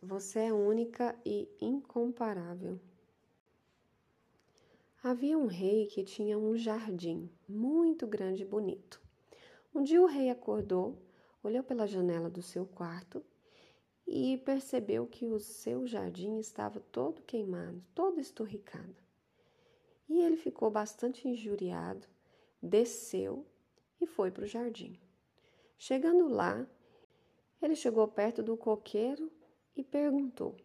Você é única e incomparável. Havia um rei que tinha um jardim muito grande e bonito. Um dia o rei acordou, olhou pela janela do seu quarto e percebeu que o seu jardim estava todo queimado, todo esturricado. E ele ficou bastante injuriado, desceu e foi para o jardim. Chegando lá, ele chegou perto do coqueiro e perguntou: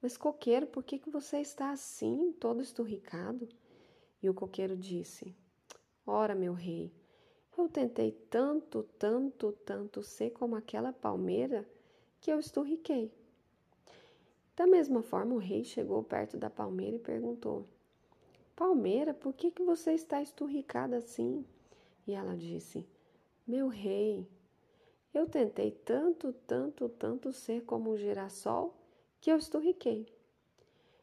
Mas, coqueiro, por que, que você está assim, todo esturricado? E o coqueiro disse: Ora, meu rei, eu tentei tanto, tanto, tanto ser como aquela palmeira que eu esturriquei. Da mesma forma, o rei chegou perto da palmeira e perguntou: Palmeira, por que, que você está esturricada assim? E ela disse: Meu rei, eu tentei tanto, tanto, tanto ser como um girassol que eu esturriquei.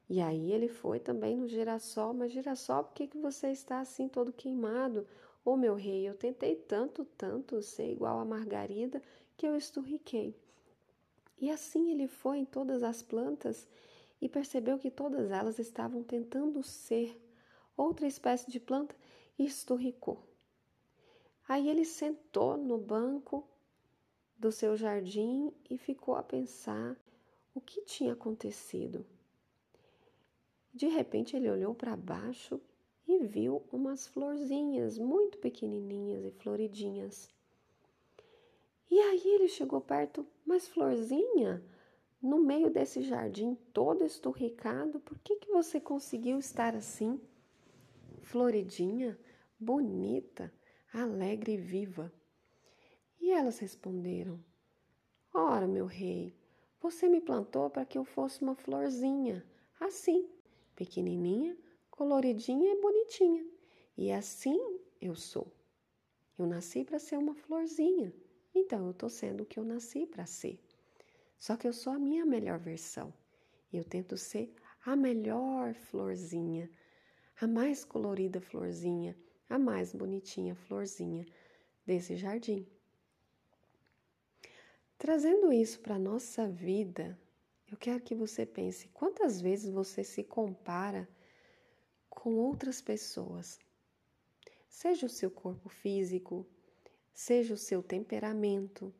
E aí ele foi também no girassol, mas girassol, por que, que você está assim todo queimado? Ô oh, meu rei, eu tentei tanto, tanto ser igual a Margarida que eu esturriquei. E assim ele foi em todas as plantas e percebeu que todas elas estavam tentando ser outra espécie de planta e esturricou. Aí ele sentou no banco do seu jardim e ficou a pensar o que tinha acontecido. De repente ele olhou para baixo e viu umas florzinhas muito pequenininhas e floridinhas. E aí ele chegou perto, mas florzinha, no meio desse jardim todo esturricado, por que, que você conseguiu estar assim? Floridinha, bonita, alegre e viva. E elas responderam: Ora, meu rei, você me plantou para que eu fosse uma florzinha, assim, pequenininha, coloridinha e bonitinha. E assim eu sou. Eu nasci para ser uma florzinha, então eu estou sendo o que eu nasci para ser. Só que eu sou a minha melhor versão. Eu tento ser a melhor florzinha, a mais colorida florzinha, a mais bonitinha florzinha desse jardim. Trazendo isso para a nossa vida, eu quero que você pense quantas vezes você se compara com outras pessoas. Seja o seu corpo físico, seja o seu temperamento,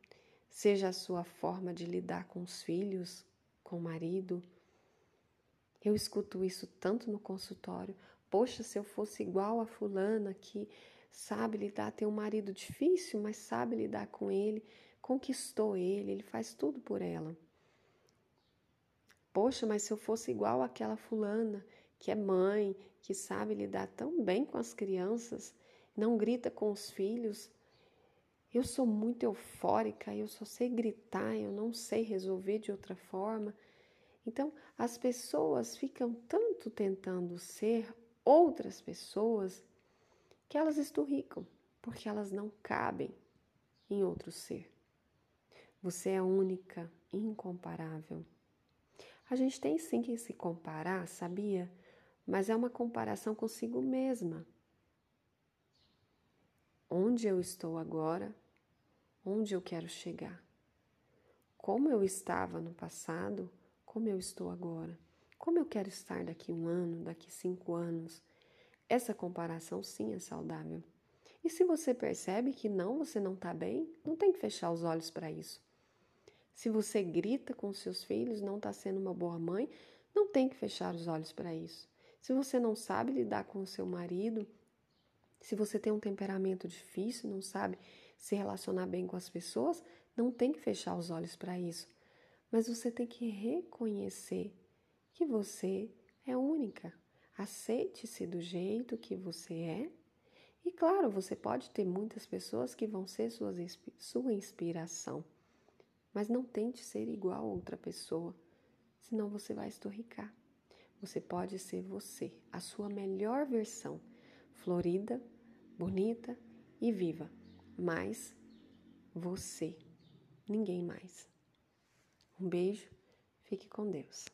seja a sua forma de lidar com os filhos, com o marido. Eu escuto isso tanto no consultório. Poxa, se eu fosse igual a fulana que sabe lidar, tem um marido difícil, mas sabe lidar com ele, conquistou ele, ele faz tudo por ela. Poxa, mas se eu fosse igual àquela fulana, que é mãe, que sabe lidar tão bem com as crianças, não grita com os filhos. Eu sou muito eufórica, eu só sei gritar, eu não sei resolver de outra forma. Então, as pessoas ficam tanto tentando ser outras pessoas que elas esturricam, porque elas não cabem em outro ser. Você é única, incomparável. A gente tem sim que se comparar, sabia? Mas é uma comparação consigo mesma. Onde eu estou agora? Onde eu quero chegar? Como eu estava no passado? Como eu estou agora? Como eu quero estar daqui um ano, daqui cinco anos? Essa comparação sim é saudável. E se você percebe que não, você não está bem, não tem que fechar os olhos para isso. Se você grita com seus filhos, não está sendo uma boa mãe, não tem que fechar os olhos para isso. Se você não sabe lidar com o seu marido, se você tem um temperamento difícil, não sabe se relacionar bem com as pessoas, não tem que fechar os olhos para isso. Mas você tem que reconhecer que você é única. Aceite-se do jeito que você é. E claro, você pode ter muitas pessoas que vão ser suas, sua inspiração. Mas não tente ser igual a outra pessoa, senão você vai estorricar. Você pode ser você, a sua melhor versão, florida, bonita e viva, mas você, ninguém mais. Um beijo, fique com Deus.